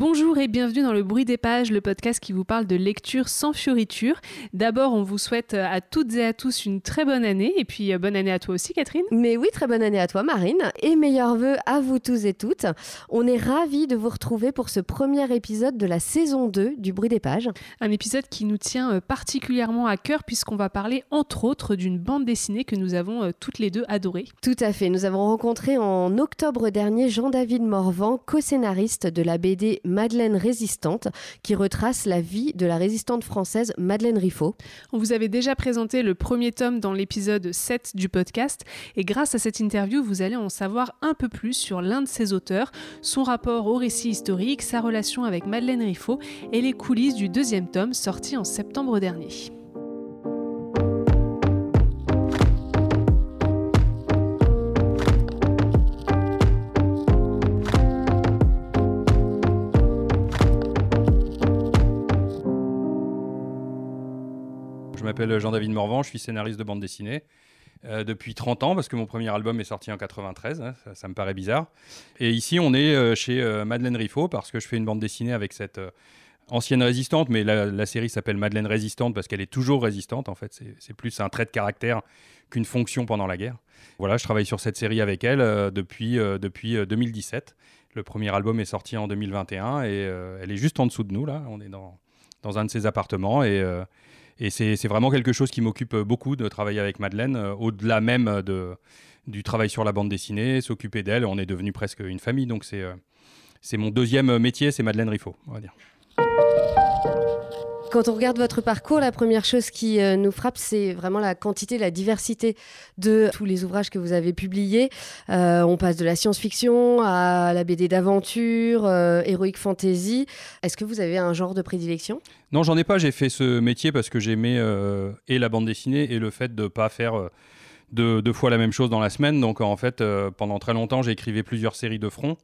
Bonjour et bienvenue dans le bruit des pages, le podcast qui vous parle de lecture sans fioriture. D'abord, on vous souhaite euh, à toutes et à tous une très bonne année et puis euh, bonne année à toi aussi Catherine. Mais oui, très bonne année à toi Marine et meilleurs voeux à vous tous et toutes. On est ravis de vous retrouver pour ce premier épisode de la saison 2 du bruit des pages. Un épisode qui nous tient euh, particulièrement à cœur puisqu'on va parler entre autres d'une bande dessinée que nous avons toutes les deux adorée. Tout à fait, nous avons rencontré en octobre dernier Jean-David Morvan, co-scénariste de la BD Madeleine résistante, qui retrace la vie de la résistante française Madeleine Riffaut. On vous avait déjà présenté le premier tome dans l'épisode 7 du podcast, et grâce à cette interview, vous allez en savoir un peu plus sur l'un de ses auteurs, son rapport au récit historique, sa relation avec Madeleine Riffaut et les coulisses du deuxième tome sorti en septembre dernier. M'appelle Jean-David Morvan, je suis scénariste de bande dessinée. Euh, depuis 30 ans, parce que mon premier album est sorti en 93, hein, ça, me paraît bizarre. Et ici, on est euh, chez euh, Madeleine Riffaut, parce que je fais une bande dessinée avec cette ancienne résistante, mais la, série s'appelle Madeleine Résistante, parce qu'elle est toujours résistante, en fait. C'est plus un trait de caractère qu'une fonction pendant la guerre. Voilà, je travaille sur cette série avec elle depuis, depuis 2017. Le premier album est sorti en 2021, et elle est juste en dessous de nous, là. On est dans, dans un de ses appartements, et et c'est vraiment quelque chose qui m'occupe beaucoup de travailler avec Madeleine, euh, au-delà même de, du travail sur la bande dessinée, s'occuper d'elle. On est devenu presque une famille, donc c'est euh, c'est mon deuxième métier, c'est Madeleine Riffaut, on va dire. Quand on regarde votre parcours, la première chose qui euh, nous frappe, c'est vraiment la quantité, la diversité de tous les ouvrages que vous avez publiés. Euh, on passe de la science-fiction à la BD d'aventure, euh, héroïque fantasy. Est-ce que vous avez un genre de prédilection? Non, j'en ai pas. J'ai fait ce métier parce que j'aimais et la bande dessinée et le fait de ne pas faire deux, deux, fois la même chose dans la semaine. Donc en fait, pendant très longtemps, j'ai plusieurs séries de front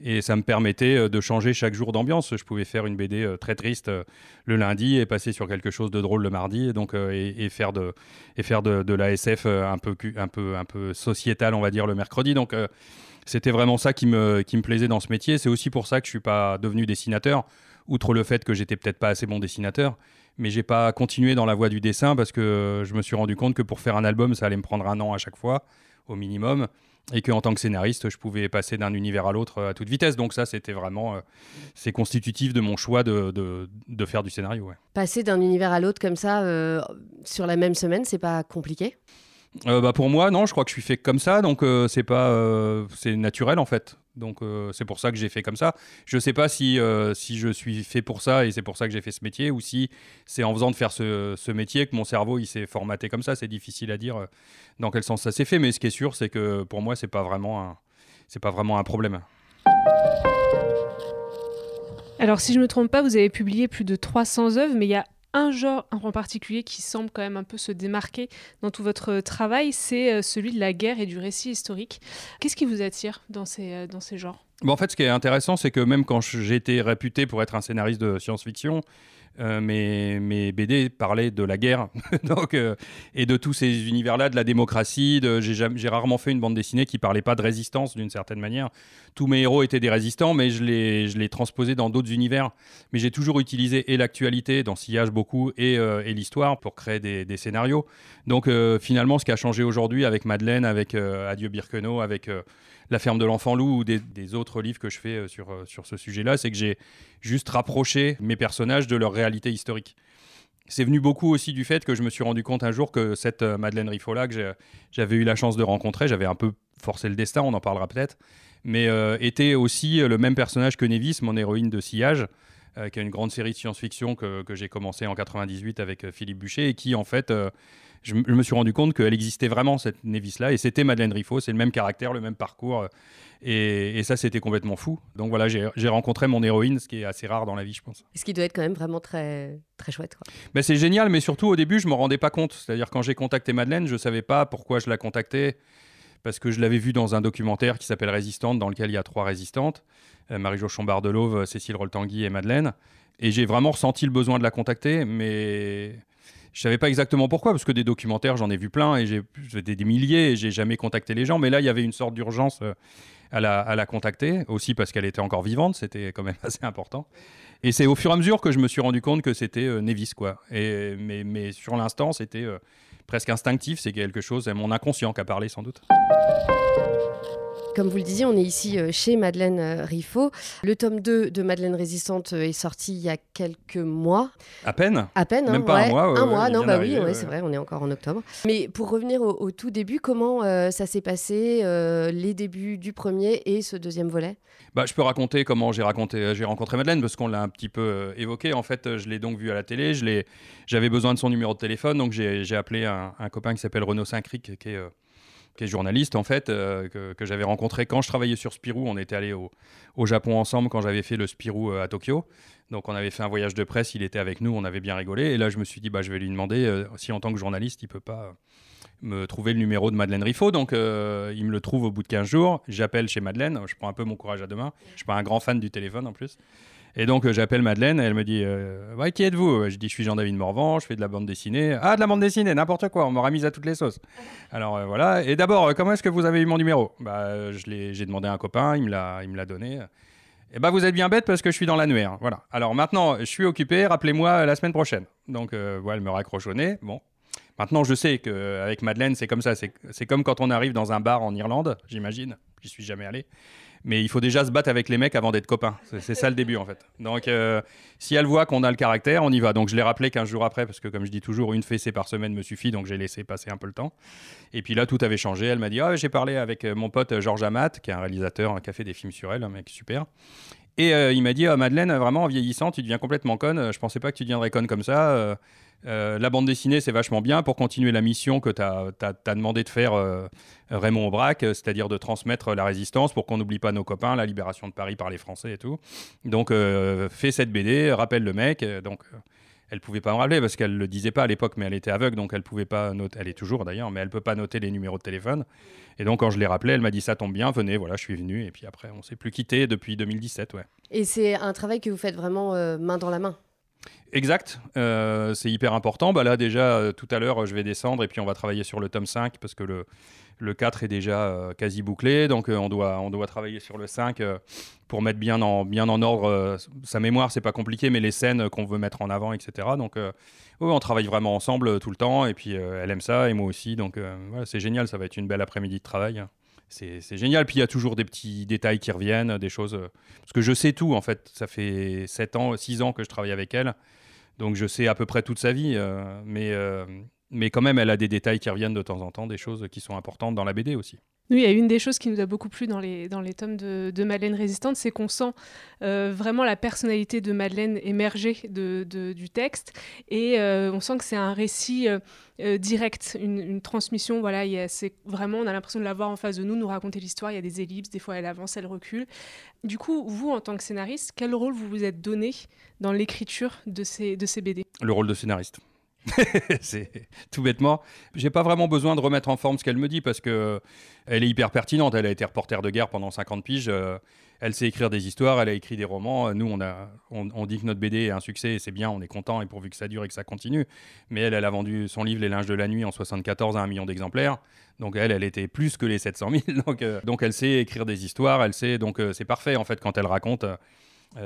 et ça me permettait euh, de changer chaque jour d'ambiance. Je pouvais faire une BD euh, très triste euh, le lundi et passer sur quelque chose de drôle le mardi et donc et, faire de et faire de, la SF un peu un peu un peu sociétal on va dire le mercredi. Donc c'était vraiment ça qui me qui me plaisait dans ce métier. C'est aussi pour ça que je suis pas devenu dessinateur, outre le fait que j'étais peut-être pas assez bon dessinateur. Mais j'ai pas continué dans la voie du dessin parce que je me suis rendu compte que pour faire un album, ça allait me prendre un an à chaque fois, au minimum et qu'en tant que scénariste, je pouvais passer d'un univers à l'autre euh, à toute vitesse. Donc ça, c'était vraiment, euh, c'est constitutif de mon choix de, de, faire du scénario. Passer d'un univers à l'autre comme ça, euh, sur la même semaine, c'est pas compliqué? Bah pour moi, non, je crois que je suis fait comme ça, donc c'est pas, c'est naturel en fait. Donc euh, c'est pour ça que j'ai fait comme ça. Je ne sais pas si, euh, si je suis fait pour ça et c'est pour ça que j'ai fait ce métier ou si c'est en faisant de faire ce, ce, métier que mon cerveau il s'est formaté comme ça. C'est difficile à dire euh, dans quel sens ça s'est fait, mais ce qui est sûr c'est que pour moi c'est pas vraiment un, c'est pas vraiment un problème. Alors si je ne me trompe pas, vous avez publié plus de 300 œuvres, mais il y a un genre en particulier qui semble quand même un peu se démarquer dans tout votre travail, c'est euh, celui de la guerre et du récit historique. Qu'est-ce qui vous attire dans ces, euh, dans ces genres? Bon, En fait, ce qui est intéressant, c'est que même quand j'ai été réputé pour être un scénariste de science-fiction, euh, mes, BD parlaient de la guerre euh, et de tous ces univers-là, de la démocratie. J'ai rarement fait une bande dessinée qui parlait pas de résistance d'une certaine manière. Tous mes héros étaient des résistants, mais je les, transposais dans d'autres univers. Mais j'ai toujours utilisé et l'actualité, dans Sillage beaucoup, et, euh, l'histoire pour créer des scénarios. Donc finalement, ce qui a changé aujourd'hui avec Madeleine, avec Adieu Birkenau, avec la ferme de l'enfant loup ou des, autres livres que je fais euh, sur, euh, sur ce sujet-là, c'est que j'ai juste rapproché mes personnages de leur réalité historique. C'est venu beaucoup aussi du fait que je me suis rendu compte un jour que cette euh, Madeleine Riffola que j'avais eu la chance de rencontrer, j'avais un peu forcé le destin, on en parlera peut-être, mais était aussi le même personnage que Nevis, mon héroïne de sillage, qui a une grande série de science-fiction que, que j'ai commencé en 98 avec Philippe Boucher et qui en fait je, me suis rendu compte qu'elle existait vraiment, cette Nevis-là, et c'était Madeleine Riffaut, c'est le même caractère, le même parcours, euh, et, ça, c'était complètement fou. Donc voilà, j'ai rencontré mon héroïne, ce qui est assez rare dans la vie, je pense. ce qui doit être quand même vraiment très, très chouette. Quoi. Ben, c'est génial, mais surtout au début, je ne me rendais pas compte. C'est-à-dire, quand j'ai contacté Madeleine, je ne savais pas pourquoi je la contactais, parce que je l'avais vue dans un documentaire qui s'appelle Résistante, dans lequel il y a trois résistantes, euh, Marie-Jo Chambard-Delauve, Cécile Roltanguy et Madeleine. Et j'ai vraiment ressenti le besoin de la contacter, mais je savais pas exactement pourquoi, parce que des documentaires, j'en ai vu plein et j'ai des, milliers et j'ai jamais contacté les gens. Mais là, il y avait une sorte d'urgence euh, à la, à la contacter, aussi parce qu'elle était encore vivante, c'était quand même assez important. Et c'est au fur et à mesure que je me suis rendu compte que c'était euh, Nevis, quoi. Et, mais, mais sur l'instant, c'était euh, presque instinctif, c'est quelque chose, c'est mon inconscient qui a parlé sans doute. Comme vous le disiez, on est ici euh, chez Madeleine euh, Riffaut. Le tome 2 de Madeleine Résistante euh, est sorti il y a quelques mois. À peine À peine, Même hein, pas un mois, ouais, un mois, non, bah oui, d'arriver, ouais, ouais. c'est vrai, on est encore en octobre. Mais pour revenir au, au tout début, comment euh, ça s'est passé, euh, les débuts du premier et ce deuxième volet? Bah, je peux raconter comment j'ai rencontré Madeleine parce qu'on l'a un petit peu euh, évoqué. En fait, euh, je l'ai donc vue à la télé. J'avais besoin de son numéro de téléphone, donc j'ai, appelé un, un copain qui s'appelle Renaud Saint-Cric, qui est, euh, qui est journaliste en fait, euh, que, j'avais rencontré quand je travaillais sur Spirou. On était allé au, Japon ensemble quand j'avais fait le Spirou euh, à Tokyo. Donc on avait fait un voyage de presse. Il était avec nous, on avait bien rigolé. Et là, je me suis dit, bah, je vais lui demander euh, si en tant que journaliste, il peut pas. me trouver le numéro de Madeleine Riffaut. Donc, il me le trouve au bout de 15 jours. J'appelle chez Madeleine. Je prends un peu mon courage à deux mains. Je suis pas un grand fan du téléphone en plus. Et donc, euh, j'appelle Madeleine. Elle me dit euh, Qui êtes-vous? Je dis Je suis Jean-David Morvan. Je fais de la bande dessinée. Ah, de la bande dessinée, n'importe quoi. On m'aura mise à toutes les sauces. Alors, euh, voilà. Et d'abord, euh, comment est-ce que vous avez eu mon numéro? Bah, euh, J'ai demandé à un copain. Il me l'a donné. Et bah, vous êtes bien bête parce que je suis dans l'annuaire. Voilà. Alors maintenant, je suis occupé. Rappelez-moi euh, la semaine prochaine. Donc, euh, voilà, elle me raccroche. Bon. Maintenant, je sais qu'avec Madeleine, c'est comme ça. C'est comme quand on arrive dans un bar en Irlande, j'imagine. J'y suis jamais allé. Mais il faut déjà se battre avec les mecs avant d'être copains. C'est ça le début, en fait. Donc, euh, si elle voit qu'on a le caractère, on y va. Donc, je l'ai rappelé 15 jours après, parce que, comme je dis toujours, une fessée par semaine me suffit. Donc, j'ai laissé passer un peu le temps. Et puis là, tout avait changé. Elle m'a dit Ah, J'ai parlé avec euh, mon pote Georges Amat, qui est un réalisateur qui a fait des films sur elle, un mec super. Et euh, il m'a dit Ah, Madeleine, vraiment, en vieillissant, tu deviens complètement conne. Je pensais pas que tu deviendrais conne comme ça. Euh, la bande dessinée, c'est vachement bien pour continuer la mission que tu demandé de faire euh, Raymond Aubrac, euh, c'est-à-dire de transmettre la résistance pour qu'on n'oublie pas nos copains, la libération de Paris par les Français et tout. Donc, fais cette BD, rappelle le mec. donc, elle pouvait pas me rappeler parce qu'elle le disait pas à l'époque, mais elle était aveugle, donc elle pouvait pas noter. Elle est toujours d'ailleurs, mais elle peut pas noter les numéros de téléphone. Et donc, quand je l'ai rappelé, elle m'a dit ça tombe bien, venez, voilà, je suis venu. Et puis après, on s'est plus quitté depuis 2017, ouais. Et c'est un travail que vous faites vraiment main dans la main? Exact, euh, c'est hyper important. Bah là déjà, euh, tout à l'heure, je vais descendre et puis on va travailler sur le tome 5 parce que le, le 4 est déjà euh, quasi bouclé. Donc euh, on, doit, on doit travailler sur le 5 euh, pour mettre bien en, bien en ordre euh, sa mémoire. C'est pas compliqué, mais les scènes qu'on veut mettre en avant, etc. Donc euh, oui, on travaille vraiment ensemble euh, tout le temps et puis euh, elle aime ça et moi aussi. Donc euh, voilà, c'est génial, ça va être une belle après-midi de travail. C'est génial. Puis il y a toujours des petits détails qui reviennent, des choses. euh, parce que je sais tout en fait. Ça fait 7 ans, 6 ans que je travaille avec elle. Donc je sais à peu près toute sa vie, euh, mais, euh, mais quand même, elle a des détails qui reviennent de temps en temps, des choses qui sont importantes dans la BD aussi. Oui, il y a une des choses qui nous a beaucoup plu dans les, dans les tomes de, de Madeleine Résistante, c'est qu'on sent euh, vraiment la personnalité de Madeleine émerger du texte et euh, on sent que c'est un récit euh, direct, une, une transmission. Voilà, c'est vraiment, on a l'impression de la voir en face de nous, nous raconter l'histoire. Il y a des ellipses, des fois elle avance, elle recule. Du coup, vous, en tant que scénariste, quel rôle vous vous êtes donné dans l'écriture de ces, de ces BD Le rôle de scénariste. c'est tout bêtement. J'ai pas vraiment besoin de remettre en forme ce qu'elle me dit parce que elle est hyper pertinente. Elle a été reporter de guerre pendant 50 piges. euh, elle sait écrire des histoires, elle a écrit des romans. Euh, Nous, on, a, on, dit que notre BD est un succès et c'est bien, on est content et pourvu que ça dure et que ça continue. Mais elle, elle a vendu son livre Les linges de la nuit en 74 à un million d'exemplaires. Donc elle, elle était plus que les 700 000. Donc, euh, donc elle sait écrire des histoires, elle sait. Donc euh, c'est parfait en fait quand elle raconte. euh, euh,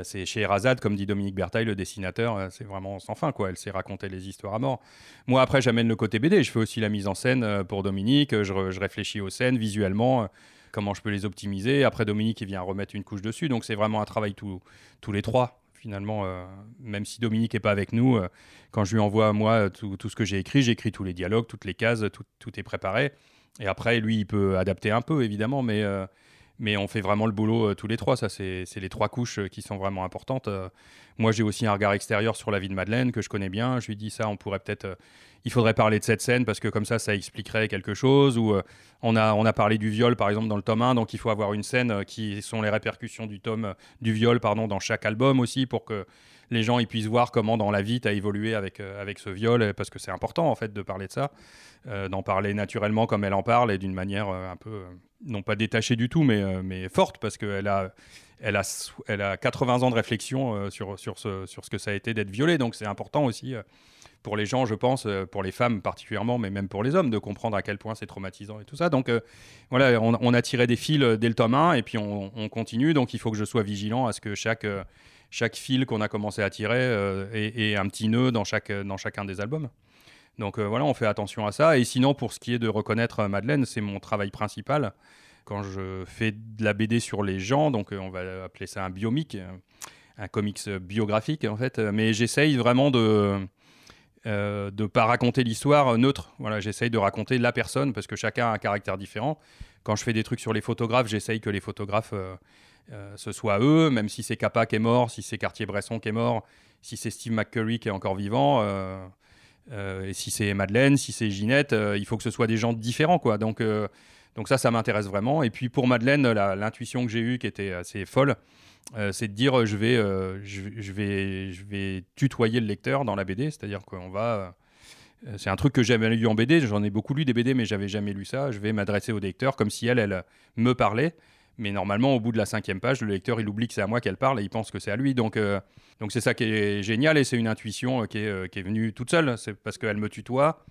c'est chez Erazade, comme dit Dominique Bertaille, le dessinateur, euh, c'est vraiment sans fin, quoi. Elle sait raconter les histoires à mort. Moi, après, j'amène le côté BD. Je fais aussi la mise en scène euh, pour Dominique. euh, Je, réfléchis aux scènes visuellement, euh, comment je peux les optimiser. Après, Dominique, il vient remettre une couche dessus. Donc, c'est vraiment un travail tout- tous les trois, finalement. euh, même si Dominique n'est pas avec nous, euh, quand je lui envoie, moi, euh, tout, ce que j'ai écrit, j'écris tous les dialogues, toutes les cases, tout, est préparé. Et après, lui, il peut adapter un peu, évidemment, mais. euh, mais on fait vraiment le boulot euh, tous les trois. Ça, c'est les trois couches euh, qui sont vraiment importantes. Euh, moi, j'ai aussi un regard extérieur sur la vie de Madeleine que je connais bien. Je lui dis ça, on pourrait peut-être. il faudrait parler de cette scène parce que comme ça, ça expliquerait quelque chose. Ou on, a, on a parlé du viol, par exemple, dans le tome 1. Donc, il faut avoir une scène qui sont les répercussions du tome du viol, pardon, dans chaque album aussi pour que les gens ils puissent voir comment dans la vie tu as évolué avec, avec ce viol. Parce que c'est important, en fait, de parler de ça. D'en parler naturellement comme elle en parle et d'une manière un peu, non pas détachée du tout, mais, euh, mais forte parce qu'elle a, elle a, elle a 80 ans de réflexion euh, sur, sur, ce, sur ce que ça a été d'être violée. Donc c'est important aussi. euh. pour les gens, je pense, euh, pour les femmes particulièrement, mais même pour les hommes, de comprendre à quel point c'est traumatisant et tout ça. Donc euh, voilà, on, a tiré des fils dès le tome 1 et puis on, continue. Donc il faut que je sois vigilant à ce que chaque, chaque fil qu'on a commencé à tirer ait, un petit nœud dans, chaque, dans chacun des albums. Donc voilà, on fait attention à ça. Et sinon, pour ce qui est de reconnaître Madeleine, c'est mon travail principal. Quand je fais de la BD sur les gens, donc on va appeler ça un biomic, un comics biographique en fait, mais j'essaye vraiment de euh, ne pas raconter l'histoire neutre. Voilà, j'essaye de raconter la personne parce que chacun a un caractère différent. Quand je fais des trucs sur les photographes, j'essaye que les photographes euh, euh, ce soit eux, même si c'est Kappa qui est mort, si c'est Cartier-Bresson qui est mort, si c'est Steve McCurry qui est encore vivant, et si c'est Madeleine, si c'est Ginette, il faut que ce soit des gens différents, quoi. Donc, donc ça, ça m'intéresse vraiment. Et puis pour Madeleine, l'intuition que j'ai eue, qui était assez folle, euh, c'est de dire je vais, euh, je, vais, je vais tutoyer le lecteur dans la BD, c'est-à-dire qu'on va. Euh, c'est un truc que j'avais lu en BD, j'en ai beaucoup lu des BD, mais j'avais jamais lu ça. Je vais m'adresser au lecteur comme si elle, elle me parlait. Mais normalement, au bout de la cinquième page, le lecteur, il oublie que c'est à moi qu'elle parle et il pense que c'est à lui. Donc, donc c'est ça qui est génial et c'est une intuition qui est, qui est venue toute seule. C'est parce qu'elle me tutoie.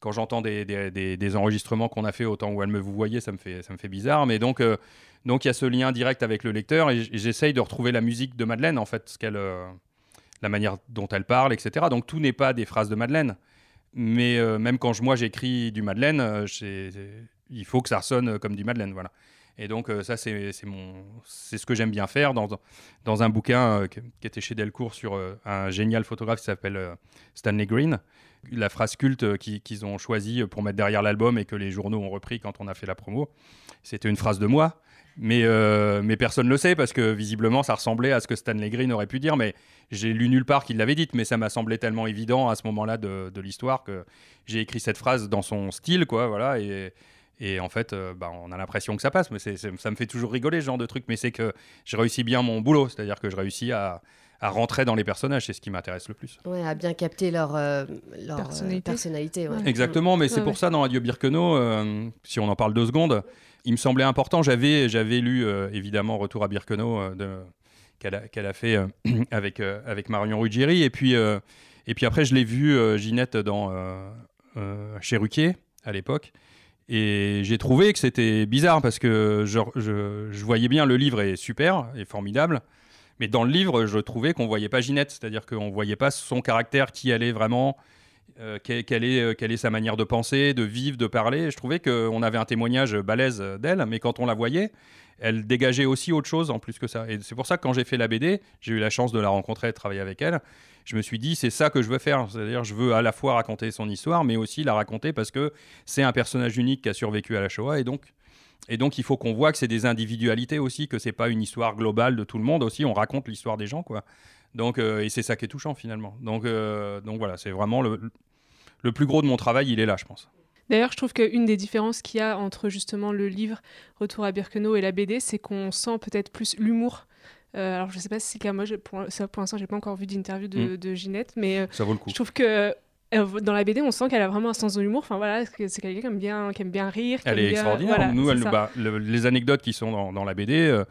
Quand j'entends des, des, enregistrements qu'on a fait au temps où elle me vous voyait, ça me fait, ça me fait bizarre. Mais donc, donc il y a ce lien direct avec le lecteur et j'essaye de retrouver la musique de Madeleine, en fait, ce qu'elle, euh, la manière dont elle parle, etc. Donc tout n'est pas des phrases de Madeleine. Mais euh, même quand je, moi j'écris du Madeleine, euh, il faut que ça ressonne comme du Madeleine. Voilà. Et donc ça, c'est, ce que j'aime bien faire dans, dans un bouquin qui était chez Delcourt sur un génial photographe qui s'appelle Stanley Green. La phrase culte qu'ils ont choisie pour mettre derrière l'album et que les journaux ont repris quand on a fait la promo, c'était une phrase de moi. Mais, euh, mais personne ne le sait parce que visiblement ça ressemblait à ce que Stanley Green aurait pu dire. Mais j'ai lu nulle part qu'il l'avait dite, mais ça m'a semblé tellement évident à ce moment-là de, l'histoire que j'ai écrit cette phrase dans son style, quoi. Voilà. Et en fait, euh, bah, on a l'impression que ça passe, mais ça me fait toujours rigoler ce genre de truc. Mais c'est que je réussis bien mon boulot, c'est-à-dire que je réussis à, à rentrer dans les personnages, c'est ce qui m'intéresse le plus. Ouais, à bien capter leur, euh, leur personnalité. Exactement, mais c'est pour ça dans Adieu Birkenau, si on en parle deux secondes, il me semblait important. J'avais, j'avais lu euh, évidemment Retour à Birkenau euh, qu'elle, a, fait euh, avec, avec Marion Ruggieri. Et puis, et puis après, je l'ai vu Ginette dans, chez Ruquier à l'époque. Et j'ai trouvé que c'était bizarre parce que je, je, voyais bien le livre est super, est formidable. Mais dans le livre, je trouvais qu'on voyait pas Ginette, c'est-à-dire qu'on voyait pas son caractère, qui est vraiment, euh, quelle, est, euh, quelle est sa manière de penser, de vivre, de parler. Je trouvais qu'on avait un témoignage balèze d'elle, mais quand on la voyait, elle dégageait aussi autre chose en plus que ça. Et c'est pour ça que quand j'ai fait la BD, j'ai eu la chance de la rencontrer et de travailler avec elle. Je me suis dit, c'est ça que je veux faire. C'est-à-dire, je veux à la fois raconter son histoire, mais aussi la raconter parce que c'est un personnage unique qui a survécu à la Shoah. Et donc, et donc il faut qu'on voit que c'est des individualités aussi, que c'est pas une histoire globale de tout le monde aussi. On raconte l'histoire des gens, quoi. Donc, euh, et c'est ça qui est touchant finalement. Donc, donc voilà, c'est vraiment le, le plus gros de mon travail, il est là, je pense. D'ailleurs, je trouve qu'une des différences qu'il y a entre justement le livre Retour à Birkenau et la BD, c'est qu'on sent peut-être plus l'humour. Euh, alors, je ne sais pas si c'est le cas, moi, pour, pour l'instant, j'ai pas encore vu d'interview de, mm. Ginette, mais euh, ça vaut le coup. je trouve que euh, dans la BD, on sent qu'elle a vraiment un sens de l'humour. Enfin voilà, c'est quelqu'un qui aime bien, qui aime bien rire. Elle est extraordinaire. nous, elle, bah, les anecdotes qui sont dans, la BD.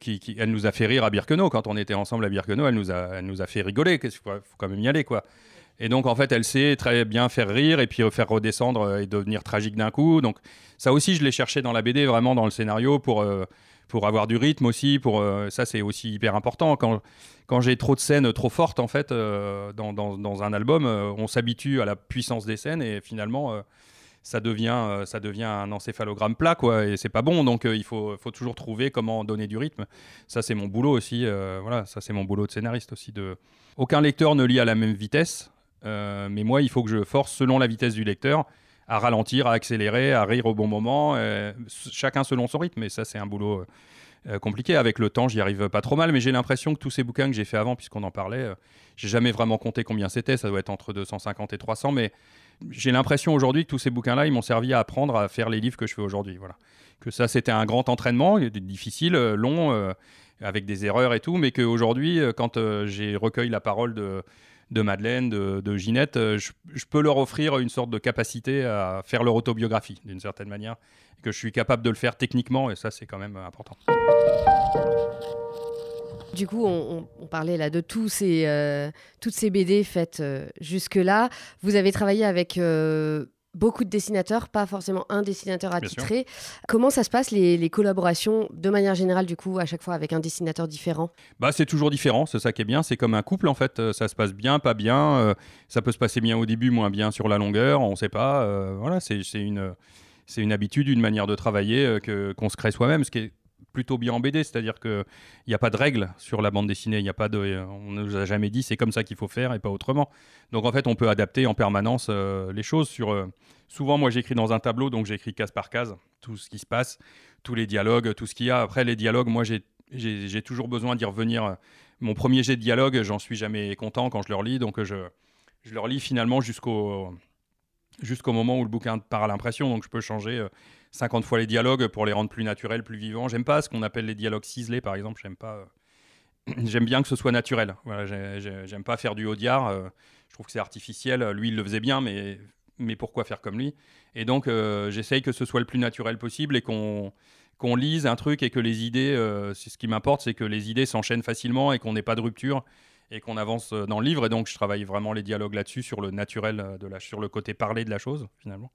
Qui, elle nous a fait rire à Birkenau quand on était ensemble à Birkenau. Elle nous a, elle nous a fait rigoler. Il faut, quand même y aller, quoi. Et donc, en fait, elle sait très bien faire rire et puis faire redescendre euh, et devenir tragique d'un coup. Donc, ça aussi, je l'ai cherché dans la BD, vraiment dans le scénario, pour, euh, pour avoir du rythme aussi. Pour, euh, ça, c'est aussi hyper important. Quand, quand j'ai trop de scènes trop fortes, en fait, dans, dans, dans, un album, on s'habitue à la puissance des scènes et finalement, ça, devient, ça devient un encéphalogramme plat, quoi. Et c'est pas bon. Donc, il faut, faut toujours trouver comment donner du rythme. Ça, c'est mon boulot aussi. voilà, ça, c'est mon boulot de scénariste aussi. De... Aucun lecteur ne lit à la même vitesse. Euh, mais moi, il faut que je force, selon la vitesse du lecteur, à ralentir, à accélérer, à rire au bon moment, euh, chacun selon son rythme. Et ça, c'est un boulot euh, compliqué. Avec le temps, j'y arrive pas trop mal, mais j'ai l'impression que tous ces bouquins que j'ai fait avant, puisqu'on en parlait, j'ai jamais vraiment compté combien c'était. Ça doit être entre 250 et 300, mais j'ai l'impression aujourd'hui que tous ces bouquins-là, ils m'ont servi à apprendre à faire les livres que je fais aujourd'hui. Voilà. Que ça, c'était un grand entraînement, difficile, long, avec des erreurs et tout, mais qu'aujourd'hui, quand j'ai recueilli la parole de de Madeleine, de, Ginette, euh, je, peux leur offrir une sorte de capacité à faire leur autobiographie d'une certaine manière, que je suis capable de le faire techniquement, et ça c'est quand même important. Du coup, on, parlait là de tous ces, toutes ces BD faites jusque-là. Vous avez travaillé avec beaucoup de dessinateurs, pas forcément un dessinateur attitré. Comment ça se passe les, collaborations de manière générale du coup à chaque fois avec un dessinateur différent? Bah c'est toujours différent, c'est ça qui est bien. C'est comme un couple en fait, euh, ça se passe bien, pas bien. Euh, ça peut se passer bien au début, moins bien sur la longueur, on ne sait pas. Euh, voilà, c'est une c'est une habitude, une manière de travailler que qu'on se crée soi-même, ce qui est plutôt bien en BD, c'est-à-dire qu'il n'y a pas de règles sur la bande dessinée, il a pas on ne nous a jamais dit c'est comme ça qu'il faut faire et pas autrement. Donc en fait, on peut adapter en permanence euh, les choses. Sur, euh, souvent, moi j'écris dans un tableau, donc j'écris case par case tout ce qui se passe, tous les dialogues, tout ce qu'il y a. Après, les dialogues, moi j'ai toujours besoin d'y revenir. Mon premier jet de dialogue, j'en suis jamais content quand je le relis, donc je, je le finalement jusqu'au jusqu'au moment où le bouquin part à l'impression, donc je peux changer 50 fois les dialogues pour les rendre plus naturels, plus vivants. J'aime pas ce qu'on appelle les dialogues ciselés, par exemple. J'aime pas. Euh, j'aime bien que ce soit naturel. Voilà, j'aime pas faire du audiard. Euh, je trouve que c'est artificiel. Lui, il le faisait bien, mais mais pourquoi faire comme lui? Et donc, euh, j'essaye que ce soit le plus naturel possible et qu'on qu'on lise un truc et que les idées, c'est ce qui m'importe, c'est que les idées s'enchaînent facilement et qu'on n'ait pas de rupture et qu'on avance dans le livre. Et donc, je travaille vraiment les dialogues là-dessus, sur le naturel, de la, sur le côté parlé de la chose, finalement.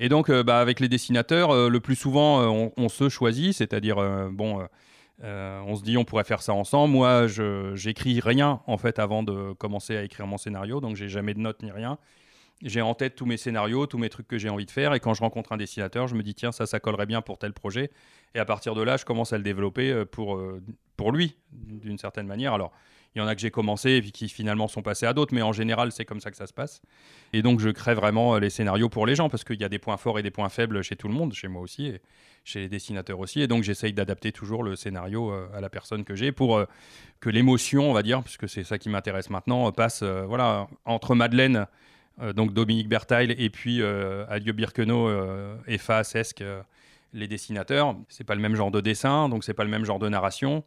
Et donc, euh, bah, avec les dessinateurs, euh, le plus souvent, euh, on, se choisit, c'est-à-dire, bon, on se dit, on pourrait faire ça ensemble. Moi, je j'écris rien, en fait, avant de commencer à écrire mon scénario, donc j'ai jamais de notes ni rien. J'ai en tête tous mes scénarios, tous mes trucs que j'ai envie de faire, et quand je rencontre un dessinateur, je me dis, tiens, ça, ça collerait bien pour tel projet. Et à partir de là, je commence à le développer pour, pour lui, d'une certaine manière. Alors, il y en a que j'ai commencé et qui finalement sont passés à d'autres, mais en général, c'est comme ça que ça se passe. Et donc, je crée vraiment euh, les scénarios pour les gens parce qu'il y a des points forts et des points faibles chez tout le monde, chez moi aussi, et chez les dessinateurs aussi. Et donc, j'essaye d'adapter toujours le scénario euh, à la personne que j'ai pour euh, que l'émotion, on va dire, puisque c'est ça qui m'intéresse maintenant, passe voilà, entre Madeleine. donc Dominique Bertail et puis Adieu Birkenau et Fa Sesc, les dessinateurs. C'est pas le même genre de dessin, donc c'est pas le même genre de narration.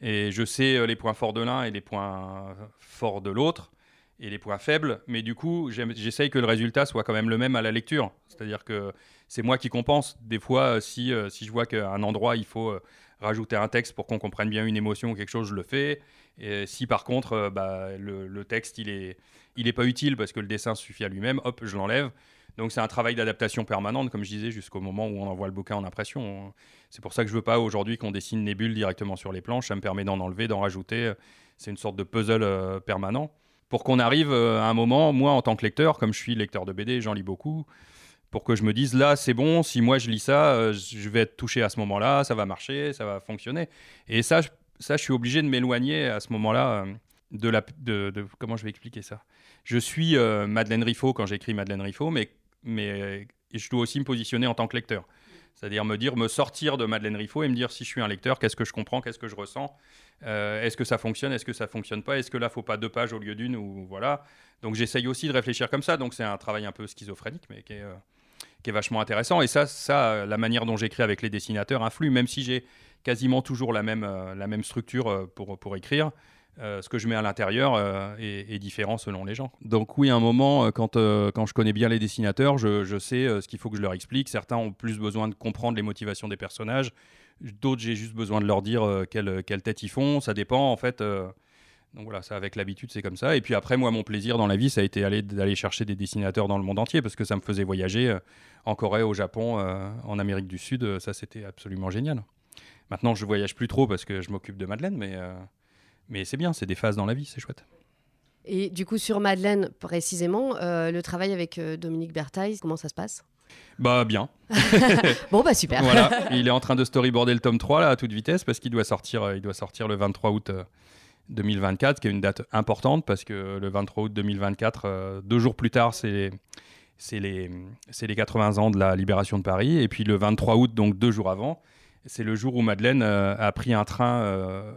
Et je sais euh, les points forts de l'un et les points forts de l'autre et les points faibles, mais du coup, j'essaye que le résultat soit quand même le même à la lecture. C'est-à-dire que c'est moi qui compense. Des fois, euh, si, euh, si je vois qu'à un endroit, il faut rajouter un texte pour qu'on comprenne bien une émotion ou quelque chose, je le fais. Et si par contre, bah, le, texte, il est, il est pas utile parce que le dessin suffit à lui-même, hop, je l'enlève. Donc c'est un travail d'adaptation permanente, comme je disais, jusqu'au moment où on envoie le bouquin en impression. C'est pour ça que je veux pas aujourd'hui qu'on dessine Nébule directement sur les planches. Ça me permet d'en enlever, d'en rajouter. C'est une sorte de puzzle euh, permanent. Pour qu'on arrive euh, à un moment, moi en tant que lecteur, comme je suis lecteur de BD, j'en lis beaucoup, pour que je me dise là c'est bon, si moi je lis ça, euh, je vais être touché à ce moment-là, ça va marcher, ça va fonctionner. Et ça, je, ça, je suis obligé de m'éloigner à ce moment-là de la... De, comment je vais expliquer ça? Je suis Madeleine Riffaut quand j'écris Madeleine Riffaut, mais mais euh, je dois aussi me positionner en tant que lecteur. C'est-à-dire me dire, me sortir de Madeleine Riffaut et me dire si je suis un lecteur, qu'est-ce que je comprends, qu'est-ce que je ressens, euh, est-ce que ça fonctionne, est-ce que ça fonctionne pas, est-ce que là, faut pas deux pages au lieu d'une ou voilà. Donc j'essaye aussi de réfléchir comme ça. Donc c'est un travail un peu schizophrénique, mais qui est, euh, vachement intéressant. Et ça, ça, la manière dont j'écris avec les dessinateurs influe, même si j'ai quasiment toujours la même, la même structure pour, pour écrire. Euh, ce que je mets à l'intérieur euh, est, différent selon les gens. Donc oui, à un moment, euh, quand, quand je connais bien les dessinateurs, je, sais ce qu'il faut que je leur explique. Certains ont plus besoin de comprendre les motivations des personnages. D'autres, j'ai juste besoin de leur dire quelle, quelle, tête ils font. Ça dépend, en fait. donc voilà, ça, avec l'habitude, c'est comme ça. Et puis après, moi, mon plaisir dans la vie, ça a été d'aller chercher des dessinateurs dans le monde entier parce que ça me faisait voyager en Corée, au Japon, en Amérique du Sud. Ça, c'était absolument génial. Maintenant, je voyage plus trop parce que je m'occupe de Madeleine, mais mais c'est bien, c'est des phases dans la vie, c'est chouette. Et du coup, sur Madeleine précisément, euh, le travail avec euh, Dominique Bertaille, comment ça se passe? Bah bien. bon bah super. voilà, il est en train de storyboarder le tome 3 là à toute vitesse parce qu'il doit sortir euh, il doit sortir le 23 août 2024 qui est une date importante parce que le 23 août 2024 deux jours plus tard c'est c'est les, les 80 ans de la libération de Paris et puis le 23 août donc deux jours avant c'est le jour où Madeleine a pris un train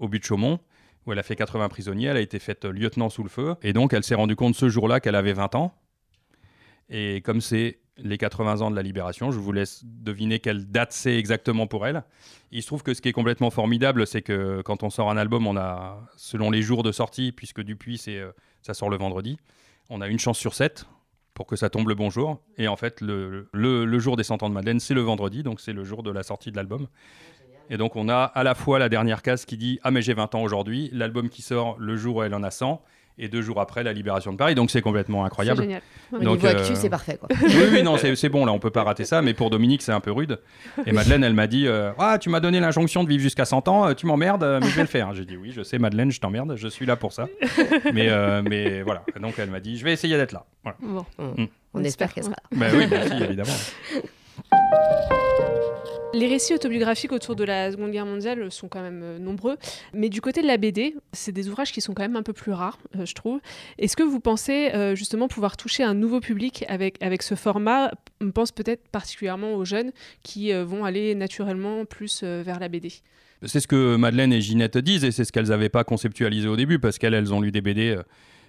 au but de Chaumont, où elle a fait 80 prisonniers. Elle a été faite lieutenant sous le feu. Et donc, elle s'est rendue compte ce jour-là qu'elle avait 20 ans. Et comme c'est les 80 ans de la libération, je vous laisse deviner quelle date c'est exactement pour elle. Il se trouve que ce qui est complètement formidable, c'est que quand on sort un album, on a, selon les jours de sortie, puisque Dupuis, c'est, euh, ça sort le vendredi, on a une chance sur sept pour que ça tombe le bon jour. Et en fait, le, le, le jour des 100 ans de Madeleine, c'est le vendredi, donc c'est le jour de la sortie de l'album. Et donc on a à la fois la dernière case qui dit ah mais j'ai 20 ans aujourd'hui, l'album qui sort le jour où elle en a 100 et deux jours après la libération de Paris. Donc c'est complètement incroyable. Génial. Au Donc, actu, euh, c'est parfait. Quoi. Oui, oui, non, c'est c'est bon, là, on peut pas rater ça, mais pour Dominique, c'est un peu rude. Et Madeleine, elle m'a dit euh, Ah, tu m'as donné l'injonction de vivre jusqu'à 100 ans, euh, tu m'emmerdes, euh, mais je vais le faire. J'ai dit Oui, je sais, Madeleine, je t'emmerde, je suis là pour ça. Mais, euh, mais voilà. Donc, elle m'a dit Je vais essayer d'être là. Voilà. Bon. On, On espère espère, qu'elle sera là. Ben oui, merci, évidemment. Les récits autobiographiques autour de la Seconde Guerre mondiale sont quand même euh, nombreux, mais du côté de la BD, c'est des ouvrages qui sont quand même un peu plus rares, euh, je trouve. Est-ce que vous pensez euh, justement pouvoir toucher un nouveau public avec, avec ce format On pense peut-être particulièrement aux jeunes qui vont aller naturellement plus vers la BD. C'est ce que Madeleine et Ginette disent, et c'est ce qu'elles n'avaient pas conceptualisé au début, parce qu'elles, elles ont lu des BD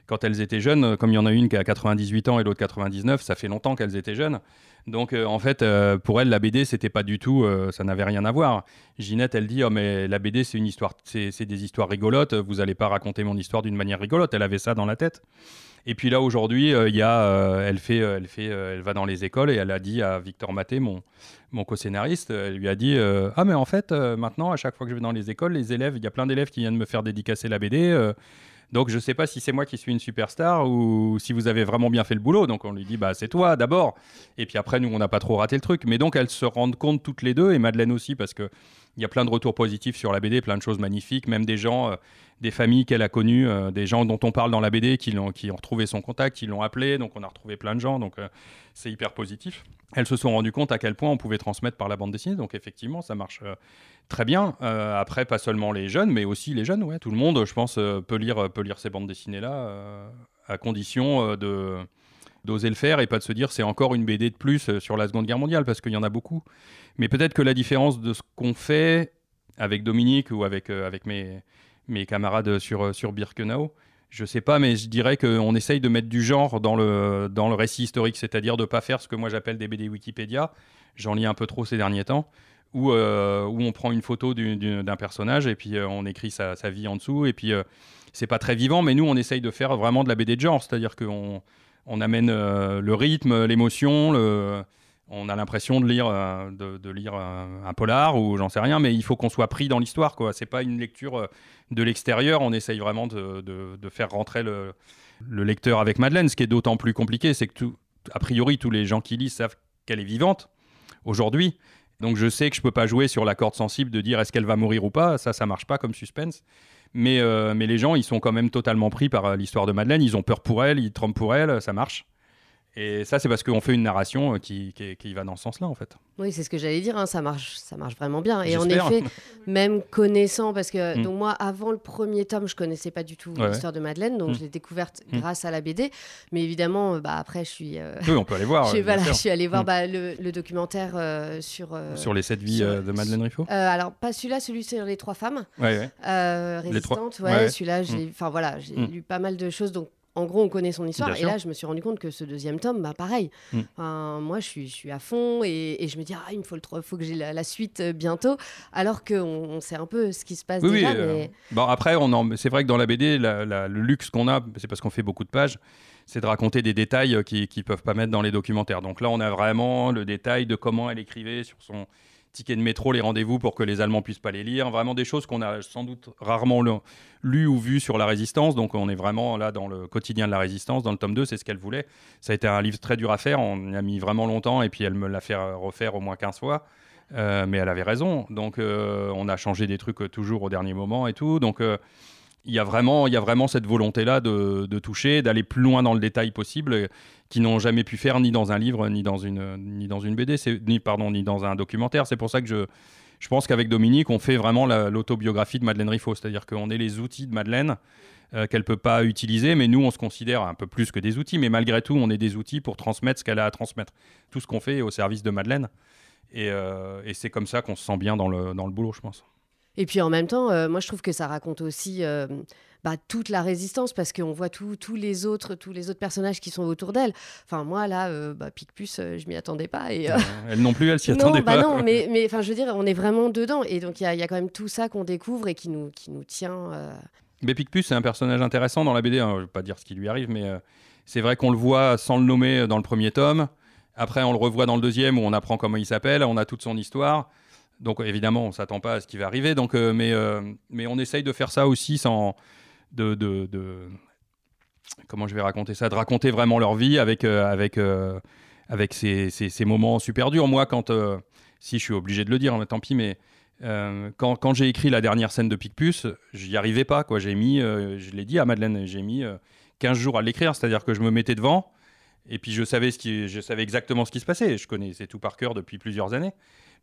quand elles étaient jeunes. Comme il y en a une qui a 98 ans et l'autre 99, ça fait longtemps qu'elles étaient jeunes. Donc, euh, en fait, euh, pour elles, la BD, c'était pas du tout, euh, ça n'avait rien à voir. Ginette, elle dit, oh, mais la BD, c'est une histoire, c'est des histoires rigolotes. Vous allez pas raconter mon histoire d'une manière rigolote. Elle avait ça dans la tête. Et puis là, aujourd'hui, euh, euh, elle fait, euh, elle fait, euh, elle va dans les écoles et elle a dit à Victor Maté, mon, mon co-scénariste, elle lui a dit, euh, ah mais en fait, euh, maintenant, à chaque fois que je vais dans les écoles, les élèves, il y a plein d'élèves qui viennent me faire dédicacer la BD. Donc je sais pas si c'est moi qui suis une superstar ou si vous avez vraiment bien fait le boulot. Donc on lui dit bah c'est toi d'abord. Et puis après nous on n'a pas trop raté le truc. Mais donc elles se rendent compte toutes les deux et Madeleine aussi parce que il y a plein de retours positifs sur la BD, plein de choses magnifiques, même des gens, euh, des familles qu'elle a connues, euh, des gens dont on parle dans la BD qui, ont retrouvé son contact, qui l'ont appelé, donc on a retrouvé plein de gens, donc euh, c'est hyper positif. Elles se sont rendues compte à quel point on pouvait transmettre par la bande dessinée, donc effectivement ça marche très bien. Après, pas seulement les jeunes, mais aussi les jeunes, ouais, tout le monde, je pense, peut, lire, peut lire ces bandes dessinées-là, à condition de d'oser le faire et pas de se dire c'est encore une BD de plus euh, sur la Seconde Guerre mondiale parce qu'il y en a beaucoup. Mais peut-être que la différence de ce qu'on fait avec Dominique ou avec, euh, avec mes, mes camarades sur, euh, sur Birkenau, je sais pas, mais je dirais qu'on essaye de mettre du genre dans le, dans le récit historique, c'est-à-dire de pas faire ce que moi j'appelle des BD Wikipédia, j'en lis un peu trop ces derniers temps, où, où on prend une photo du- du- d'un personnage et puis on écrit sa, sa vie en dessous, et puis euh, c'est pas très vivant, mais nous on essaye de faire vraiment de la BD de genre, c'est-à-dire qu'on on amène euh, le rythme, l'émotion, on a l'impression de lire, euh, de, lire un, un polar ou j'en sais rien, mais il faut qu'on soit pris dans l'histoire. quoi. C'est pas une lecture euh, de l'extérieur, on essaye vraiment de, de- faire rentrer le, le lecteur avec Madeleine. Ce qui est d'autant plus compliqué, c'est que tout, a priori tous les gens qui lisent savent qu'elle est vivante aujourd'hui. Donc je sais que je peux pas jouer sur la corde sensible de dire est-ce qu'elle va mourir ou pas. Ça, ça marche pas comme suspense. Mais, euh, mais les gens, ils sont quand même totalement pris par euh, l'histoire de Madeleine. Ils ont peur pour elle, ils tremblent pour elle, ça marche. Et ça, c'est parce qu'on fait une narration euh, qui, qui, qui va dans ce sens-là, en fait. Oui, c'est ce que j'allais dire, hein, ça, marche, ça marche vraiment bien. Et en effet, même connaissant, parce que Mm. donc moi, avant le premier tome, je connaissais pas du tout Ouais, l'histoire de Madeleine, donc Mm. je l'ai découverte Mm. grâce à la BD. Mais évidemment, euh, bah, après, je suis, euh, Oui, on peut aller voir. je, suis- voilà, sûr. je suis allée voir bah, le, le documentaire euh, sur. euh, Sur les sept vies sur- de Madeleine Riffaut. alors, pas celui-là, celui sur les trois femmes Ouais, Les trois- résistantes. Ouais, celui-là, j'ai enfin, voilà, j'ai lu pas mal de choses. Donc, en gros, on connaît son histoire. Et là, je me suis rendu compte que ce deuxième tome, bah, pareil. Mm. Moi, je suis, je suis à fond et, et je me dis, ah, il me faut, le faut que j'ai la, la suite euh, bientôt. Alors qu'on on sait un peu ce qui se passe Oui, oui. déjà. euh, mais... Bon, après, on en... c'est vrai que dans la BD, la- la- le luxe qu'on a, c'est parce qu'on fait beaucoup de pages, c'est de raconter des détails euh, qui ne peuvent pas mettre dans les documentaires. Donc là, on a vraiment le détail de comment elle écrivait sur son ticket de métro les rendez-vous pour que les Allemands puissent pas les lire. Vraiment des choses qu'on a sans doute rarement lu, lu ou vu sur la résistance. Donc on est vraiment là dans le quotidien de la résistance. Dans le tome 2, c'est ce qu'elle voulait. Ça a été un livre très dur à faire. On y a mis vraiment longtemps et puis elle me l'a fait refaire au moins 15 fois. Euh, mais elle avait raison. Donc, euh, on a changé des trucs toujours au dernier moment et tout. Donc, euh, il y a vraiment, il y a vraiment cette volonté-là de, toucher, d'aller plus loin dans le détail possible, euh, qui n'ont jamais pu faire ni dans un livre, ni dans une, ni dans une BD, ni pardon, ni dans un documentaire. C'est pour ça que je, je pense qu'avec Dominique, on fait vraiment la- l'autobiographie de Madeleine Riffaut, c'est-à-dire qu'on est les outils de Madeleine. euh, qu'elle peut pas utiliser, mais nous on se considère un peu plus que des outils, mais malgré tout on est des outils pour transmettre ce qu'elle a à transmettre. Tout ce qu'on fait est au service de Madeleine, et, euh, et c'est comme ça qu'on se sent bien dans le, dans le boulot, je pense. Et puis en même temps, euh, moi je trouve que ça raconte aussi euh, bah, toute la résistance parce qu'on voit tous les autres, tous les autres personnages qui sont autour d'elle. Enfin moi là, euh, bah, Picpus, euh, je m'y attendais pas et. Euh, elle non plus, elle s'y non, attendait bah pas. non, mais mais enfin je veux dire, on est vraiment dedans et donc il y, a- il y a quand même tout ça qu'on découvre et qui nous qui nous tient. Mais Picpus, c'est un personnage intéressant dans la BD. hein. Je ne vais pas dire ce qui lui arrive, mais c'est vrai qu'on le voit sans le nommer dans le premier tome. Après, on le revoit dans le deuxième où on apprend comment il s'appelle. On a toute son histoire. Donc évidemment, on s'attend pas à ce qui va arriver. Donc, mais, mais on essaye de faire ça aussi sans de, de, de, comment je vais raconter ça, de raconter vraiment leur vie avec avec avec ces, ces, moments super durs. Moi, quand si je suis obligé de le dire, hein, tant pis, mais euh, quand, quand j'ai écrit la dernière scène de Picpus, j'y arrivais pas. Quoi. J'ai mis, euh, je l'ai dit à Madeleine, j'ai mis 15 euh, jours à l'écrire, c'est-à-dire que je me mettais devant et puis je savais, ce qui, je savais exactement ce qui se passait. Je connaissais tout par cœur depuis plusieurs années,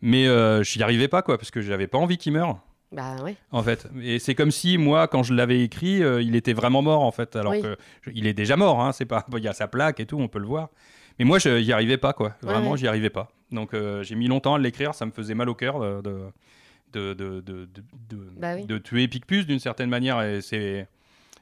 mais je n'y arrivais pas quoi, parce que j'avais pas envie qu'il meure. Bah oui. En fait, et c'est comme si moi, quand je l'avais écrit, il était vraiment mort en fait, alors qu'il que il est déjà mort. Hein, c'est pas, il y a sa plaque et tout, on peut le voir. Mais moi, je n'y arrivais pas quoi. Vraiment, j'y arrivais pas. Donc j'ai mis longtemps à l'écrire, ça me faisait mal au cœur de de, de, de, de, bah de tuer Picpus d'une certaine manière. Et c'est...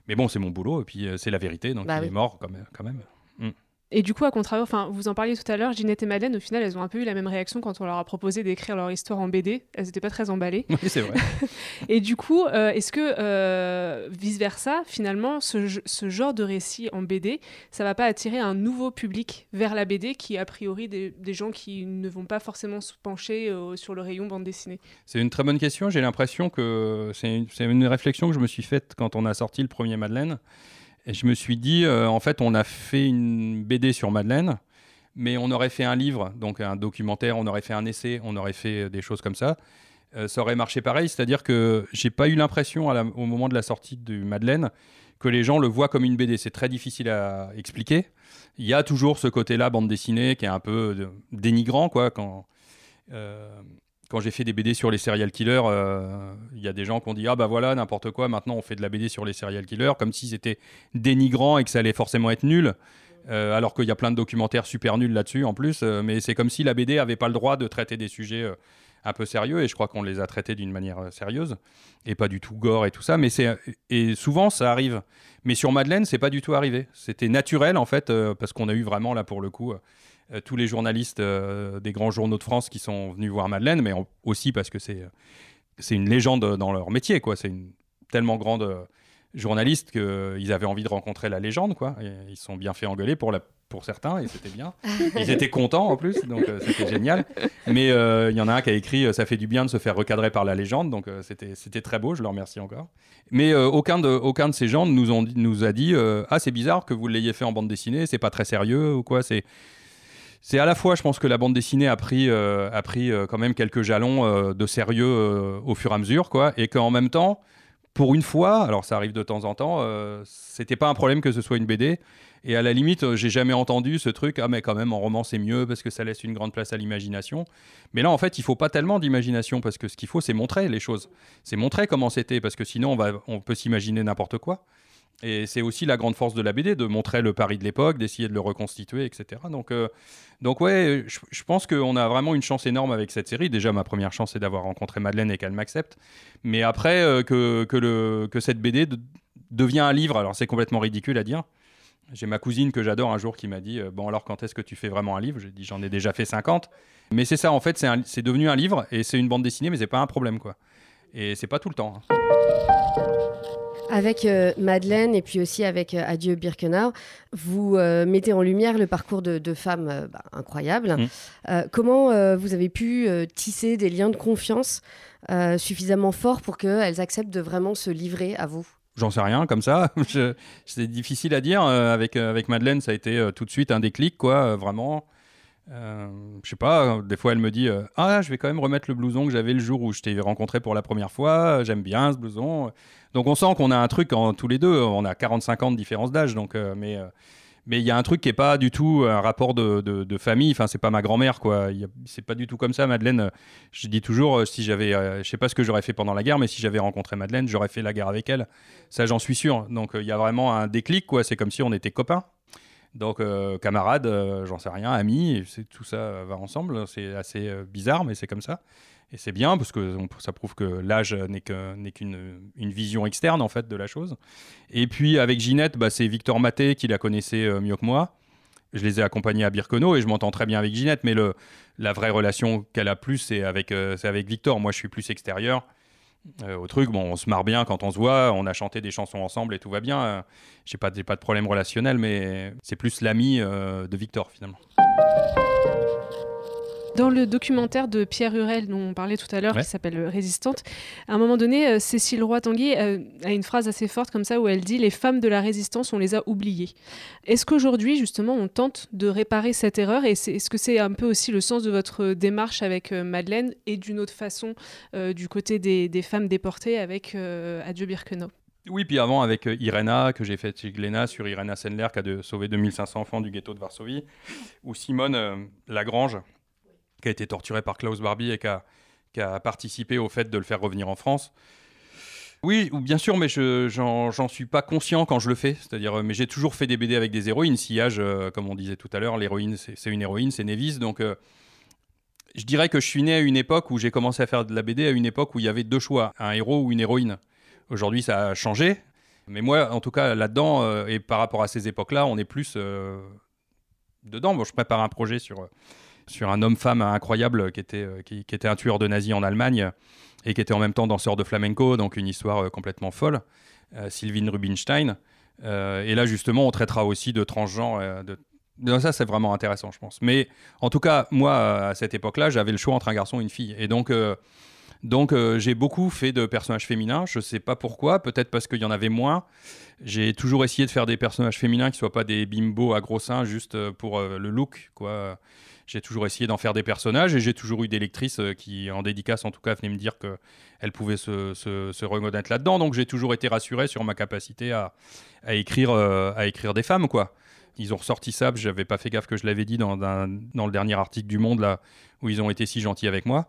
Mais bon, c'est mon boulot, et puis euh, c'est la vérité, donc bah il est mort quand même. Quand même. Mm. Et du coup, à contrario, enfin, vous en parliez tout à l'heure, Ginette et Madeleine, au final, elles ont un peu eu la même réaction quand on leur a proposé d'écrire leur histoire en BD. Elles n'étaient pas très emballées. Oui, c'est vrai. et du coup, euh, est-ce que euh, vice-versa, finalement, ce, genre de récit en BD, ça va pas attirer un nouveau public vers la BD qui, a priori, des, gens qui ne vont pas forcément se pencher euh, sur le rayon bande dessinée? C'est une très bonne question. J'ai l'impression que c'est une, une réflexion que je me suis faite quand on a sorti le premier Madeleine. Et je me suis dit, euh, en fait, on a fait une BD sur Madeleine, mais on aurait fait un livre, donc un documentaire, on aurait fait un essai, on aurait fait des choses comme ça. Euh, ça aurait marché pareil, c'est-à-dire que j'ai pas eu l'impression au moment de la sortie du Madeleine que les gens le voient comme une BD. C'est très difficile à expliquer. Il y a toujours ce côté-là, bande dessinée, qui est un peu dénigrant, quoi, quand. Euh, quand j'ai fait des BD sur les serial killers, euh, il y a des gens qui ont dit Ah bah voilà, n'importe quoi, maintenant on fait de la BD sur les serial killers, comme si c'était dénigrant et que ça allait forcément être nul. Euh, alors qu'il y a plein de documentaires super nuls là-dessus en plus, euh, mais c'est comme si la BD avait pas le droit de traiter des sujets un peu sérieux, et je crois qu'on les a traités d'une manière sérieuse, et pas du tout gore et tout ça, mais c'est et souvent ça arrive. Mais sur Madeleine, c'est pas du tout arrivé. C'était naturel en fait, parce qu'on a eu vraiment là pour le coup euh, tous les journalistes euh, des grands journaux de France qui sont venus voir Madeleine, mais aussi parce que c'est c'est une légende dans leur métier, quoi. C'est une tellement grande euh, journaliste qu'ils avaient envie de rencontrer la légende, quoi. ils sont bien fait engueuler pour la pour certains et c'était bien. Ils étaient contents en plus, donc c'était génial. Mais il y en a un qui a écrit Ça fait du bien de se faire recadrer par la légende, donc c'était c'était très beau, je le remercie encore. Mais aucun, de, aucun de ces gens nous, ont, nous a dit Ah, c'est bizarre que vous l'ayez fait en bande dessinée, c'est pas très sérieux ou quoi. C'est c'est à la fois, je pense que la bande dessinée a pris, euh, a pris euh, quand même quelques jalons euh, de sérieux au fur et à mesure, quoi, et qu'en même temps, pour une fois, alors ça arrive de temps en temps, c'était pas un problème que ce soit une BD. Et à la limite, j'ai jamais entendu ce truc, ah mais quand même en roman c'est mieux parce que ça laisse une grande place à l'imagination. Mais là en fait, il faut pas tellement d'imagination parce que ce qu'il faut c'est montrer les choses. C'est montrer comment c'était parce que sinon on, va, on peut s'imaginer n'importe quoi. Et c'est aussi la grande force de la BD, de montrer le Paris de l'époque, d'essayer de le reconstituer, etc. Donc, euh, donc ouais, je, pense qu'on a vraiment une chance énorme avec cette série. Déjà, ma première chance, c'est d'avoir rencontré Madeleine et qu'elle m'accepte. Mais après, euh, que, que, le, que cette BD devient un livre, alors c'est complètement ridicule à dire. J'ai ma cousine que j'adore un jour qui m'a dit euh, Bon, alors quand est-ce que tu fais vraiment un livre? J'ai dit J'en ai déjà fait 50. Mais c'est ça, en fait, c'est devenu un livre et c'est une bande dessinée, mais c'est pas un problème, quoi. Et c'est pas tout le temps. Hein. Avec euh, Madeleine et puis aussi avec euh, Adieu Birkenau, vous euh, mettez en lumière le parcours de, femmes bah, incroyables. Mmh. comment vous avez pu tisser des liens de confiance suffisamment forts pour qu'elles acceptent de vraiment se livrer à vous? J'en sais rien, comme ça. C'est difficile à dire. avec, avec Madeleine, ça a été tout de suite un déclic, quoi, vraiment. Euh, je sais pas, des fois elle me dit Ah, je vais quand même remettre le blouson que j'avais le jour où je t'ai rencontré pour la première fois, j'aime bien ce blouson. Donc on sent qu'on a un truc en tous les deux, on a 45 ans de différence d'âge, donc euh, mais euh, mais il y a un truc qui est pas du tout un rapport de, de, famille. Enfin, c'est pas ma grand-mère, quoi. C'est pas du tout comme ça, Madeleine. Je dis toujours, euh, si j'avais, je sais pas ce que j'aurais fait pendant la guerre, mais si j'avais rencontré Madeleine, j'aurais fait la guerre avec elle. Ça, j'en suis sûr. Donc, il y a vraiment un déclic, quoi. C'est comme si on était copains. Donc, camarades, j'en sais rien, amis, tout ça va ensemble. C'est assez bizarre, mais c'est comme ça. Et c'est bien parce que ça prouve que l'âge n'est qu'une une vision externe en fait de la chose. Et puis avec Ginette, bah, c'est Victor Maté qui la connaissait euh, mieux que moi. Je les ai accompagnés à Birkenau et je m'entends très bien avec Ginette, mais la vraie relation qu'elle a plus, c'est euh, avec Victor. Moi, je suis plus extérieur. Euh, au truc, bon, on se marre bien quand on se voit, on a chanté des chansons ensemble et tout va bien. j'ai pas, pas de problème relationnel, mais c'est plus l'ami de Victor finalement. Dans le documentaire de Pierre Hurel dont on parlait tout à l'heure, qui s'appelle Résistante, à un moment donné, euh, Cécile Roy-Tanguy euh, a une phrase assez forte comme ça où elle dit Les femmes de la résistance, on les a oubliées. Est-ce qu'aujourd'hui, justement, on tente de réparer cette erreur Et est-ce que c'est un peu aussi le sens de votre démarche avec euh, Madeleine et d'une autre façon du côté des, femmes déportées avec Adieu Birkenau? Oui, puis avant avec Irena, que j'ai fait chez Glénat sur Irena Sendler, qui a sauvé 2500 enfants du ghetto de Varsovie, ou Simone Lagrange, qui a été torturé par Klaus Barbie et qui a, participé au fait de le faire revenir en France. Oui, bien sûr, mais je j'en suis pas conscient quand je le fais. C'est-à-dire, mais j'ai toujours fait des BD avec des héroïnes. Sillage, euh, comme on disait tout à l'heure, l'héroïne, c'est une héroïne, c'est Nevis. Donc, euh, je dirais que je suis né à une époque où j'ai commencé à faire de la BD à une époque où il y avait deux choix, un héros ou une héroïne. Aujourd'hui, ça a changé. Mais moi, en tout cas, là-dedans, euh, et par rapport à ces époques-là, on est plus dedans. Bon, je prépare un projet sur sur un homme-femme incroyable qui était, euh, qui, était un tueur de nazis en Allemagne et qui était en même temps danseur de flamenco, donc une histoire euh, complètement folle, euh, Sylvine Rubinstein. et là, justement, on traitera aussi de transgenre. de... ça, c'est vraiment intéressant, je pense. Mais en tout cas, moi, à cette époque-là, j'avais le choix entre un garçon et une fille. Et donc, donc j'ai beaucoup fait de personnages féminins. Je ne sais pas pourquoi, peut-être parce qu'il y en avait moins. J'ai toujours essayé de faire des personnages féminins qui ne soient pas des bimbos à gros seins juste pour le look, quoi j'ai toujours essayé d'en faire des personnages et j'ai toujours eu des lectrices euh, qui, en dédicace en tout cas, venaient me dire qu'elles pouvaient se, se, reconnaître là-dedans. Donc j'ai toujours été rassuré sur ma capacité à, écrire, euh, à écrire des femmes, quoi. Ils ont ressorti ça, j'avais pas fait gaffe que je l'avais dit dans, le dernier article du Monde, là, où ils ont été si gentils avec moi.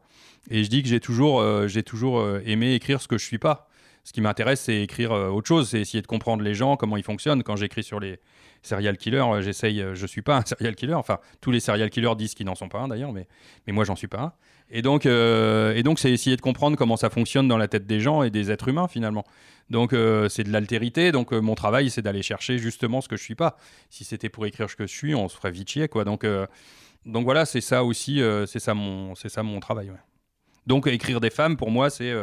Et je dis que j'ai toujours, euh, j'ai toujours aimé écrire ce que je suis pas. Ce qui m'intéresse, c'est écrire autre chose, c'est essayer de comprendre les gens, comment ils fonctionnent. Quand j'écris sur les, serial killer, euh, j'essaye, euh, je suis pas un serial killer. Enfin, tous les serial killers disent qu'ils n'en sont pas un d'ailleurs, mais, mais moi j'en suis pas un. Et donc, euh, c'est essayer de comprendre comment ça fonctionne dans la tête des gens et des êtres humains finalement. Donc c'est de l'altérité. Donc mon travail c'est d'aller chercher justement ce que je suis pas. Si c'était pour écrire ce que je suis, on se ferait vite chier quoi. Donc donc voilà, c'est ça aussi, c'est ça mon, c'est ça mon travail. Donc écrire des femmes pour moi c'est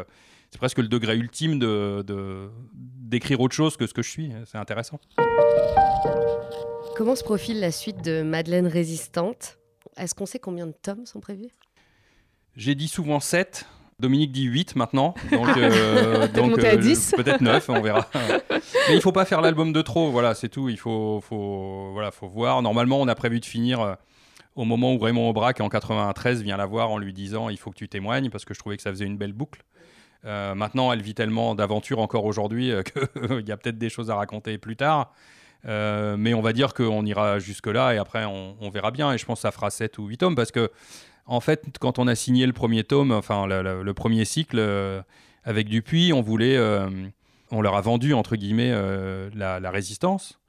c'est presque le degré ultime de, d'écrire autre chose que ce que je suis. C'est intéressant. Comment se profile la suite de Madeleine Résistante? Est-ce qu'on sait combien de tomes sont prévus? J'ai dit souvent 7. Dominique dit 8 maintenant. Donc, euh, donc euh, peut-être 9, on verra. Mais il faut pas faire l'album de trop, voilà, c'est tout. Il faut, faut, voilà, faut voir. Normalement, on a prévu de finir euh, au moment où Raymond Aubrac, en 93, vient la voir en lui disant il faut que tu témoignes, parce que je trouvais que ça faisait une belle boucle. Euh, maintenant, elle vit tellement d'aventures encore aujourd'hui euh, qu'il y a peut-être des choses à raconter plus tard. Euh, mais on va dire qu'on ira jusque-là et après on, verra bien. Et je pense que ça fera 7 ou 8 tomes parce que, en fait, quand on a signé le premier tome, enfin le, premier cycle avec Dupuis, on voulait, on leur a vendu entre guillemets la, résistance.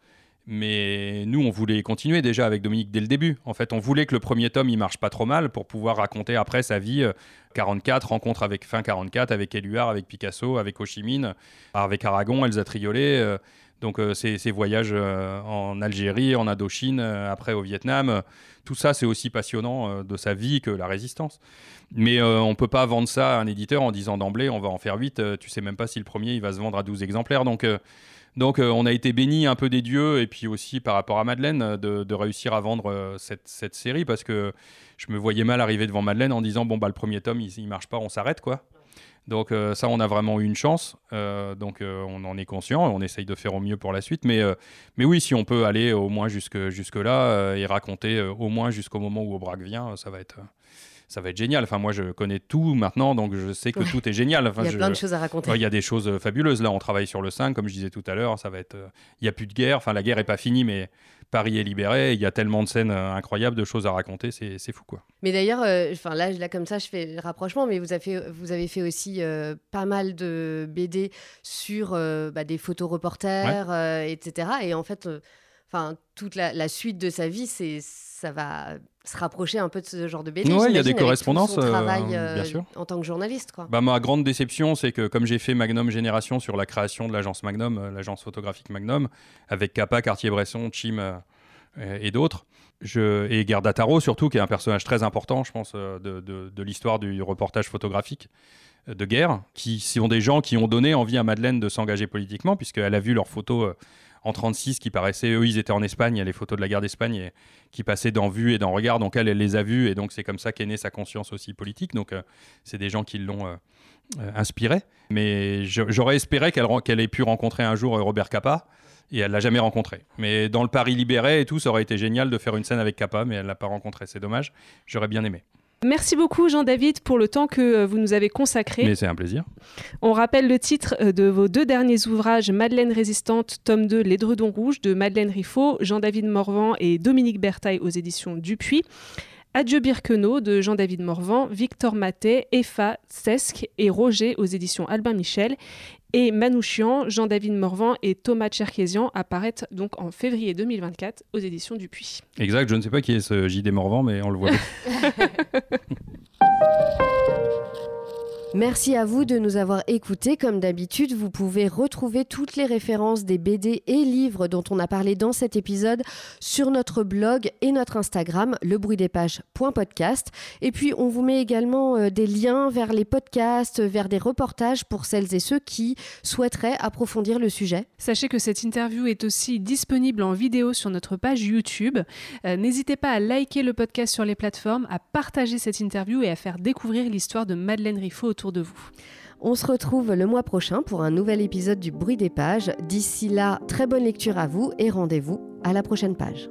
Mais nous, on voulait continuer déjà avec Dominique dès le début. En fait, on voulait que le premier tome, il marche pas trop mal pour pouvoir raconter après sa vie 44, euh, rencontre avec fin 44, avec Éluard, avec Picasso, avec Ho Chi Minh, avec Aragon, Elsa Triolet. Euh, donc euh, ces, voyages en Algérie, en Indochine, après au Vietnam, tout ça c'est aussi passionnant de sa vie que la résistance. Mais on peut pas vendre ça à un éditeur en disant d'emblée on va en faire 8, tu sais même pas si le premier il va se vendre à 12 exemplaires. Donc donc euh, on a été béni un peu des dieux et puis aussi par rapport à Madeleine euh, de, réussir à vendre euh, cette, série parce que je me voyais mal arriver devant Madeleine en disant bon bah le premier tome il, il marche pas, on s'arrête quoi. Donc ça, on a vraiment eu une chance. donc on en est conscient on essaye de faire au mieux pour la suite. Mais, mais oui, si on peut aller au moins jusque, jusque là et raconter au moins jusqu'au moment où Aubrac vient, ça va être, ça va être génial. Enfin, moi, je connais tout maintenant, donc je sais que tout est génial. Enfin, il y a plein de choses à raconter. il y a des choses euh, fabuleuses. Là, on travaille sur le 5, comme je disais tout à l'heure. Ça va être. Euh, il n'y a plus de guerre. Enfin, la guerre n'est pas finie, mais Paris est libéré. Il y a tellement de scènes euh, incroyables, de choses à raconter. C'est fou, quoi. Mais d'ailleurs, enfin là, là, comme ça, je fais le rapprochement, mais vous avez fait, vous avez fait aussi pas mal de BD sur bah, des photos reporters, etc. Et en fait enfin toute la, suite de sa vie, c'est ça va se rapprocher un peu de ce genre de BD. Oui, il y a des correspondances. Son travail euh, bien sûr. en tant que journaliste. Quoi. Bah, ma grande déception, c'est que comme j'ai fait Magnum Génération sur la création de l'agence Magnum, euh, l'agence photographique Magnum, avec Kappa, Cartier-Bresson, Chim euh, et d'autres, je... et Gerda Taro surtout, qui est un personnage très important, je pense, de, de, de l'histoire du reportage photographique de guerre, qui sont des gens qui ont donné envie à Madeleine de s'engager politiquement, puisqu'elle a vu leurs photos en 36 qui paraissaient, eux, ils étaient en Espagne, il y a les photos de la guerre d'Espagne qui passaient dans Vue et dans Regard, donc elle, elle les a vus, et donc c'est comme ça qu'est née sa conscience aussi politique. Donc c'est des gens qui l'ont inspirée. Mais j'aurais espéré qu'elle ait pu rencontrer un jour Robert Capa et elle l'a jamais rencontré. Mais dans le Paris libéré et tout, ça aurait été génial de faire une scène avec Capa, mais elle l'a pas rencontré. C'est dommage. J'aurais bien aimé. Merci beaucoup Jean-David pour le temps que euh, vous nous avez consacré. Mais c'est un plaisir. On rappelle le titre euh, de vos deux derniers ouvrages, Madeleine résistante, tome 2, L'édredon rouge de Madeleine Riffaut, Jean-David Morvan et Dominique Bertaille aux éditions Dupuis. Adieu Birkenau de Jean-David Morvan, Victor Matet, Effa Sesque et Roger aux éditions Albin Michel. Et Manouchian, Jean-David Morvan et Thomas Cherkésian apparaissent donc en février 2024 aux éditions Dupuis. Exact, je ne sais pas qui est ce JD Morvan, mais on le voit. Merci à vous de nous avoir écoutés. Comme d'habitude, vous pouvez retrouver toutes les références des BD et livres dont on a parlé dans cet épisode sur notre blog et notre Instagram, lebruitdespages.podcast. Et puis, on vous met également euh, des liens vers les podcasts, vers des reportages pour celles et ceux qui souhaiteraient approfondir le sujet. Sachez que cette interview est aussi disponible en vidéo sur notre page YouTube. Euh, n'hésitez pas à liker le podcast sur les plateformes, à partager cette interview et à faire découvrir l'histoire de Madeleine Riffaut de vous. On se retrouve le mois prochain pour un nouvel épisode du Bruit des pages. D'ici là, très bonne lecture à vous et rendez-vous à la prochaine page.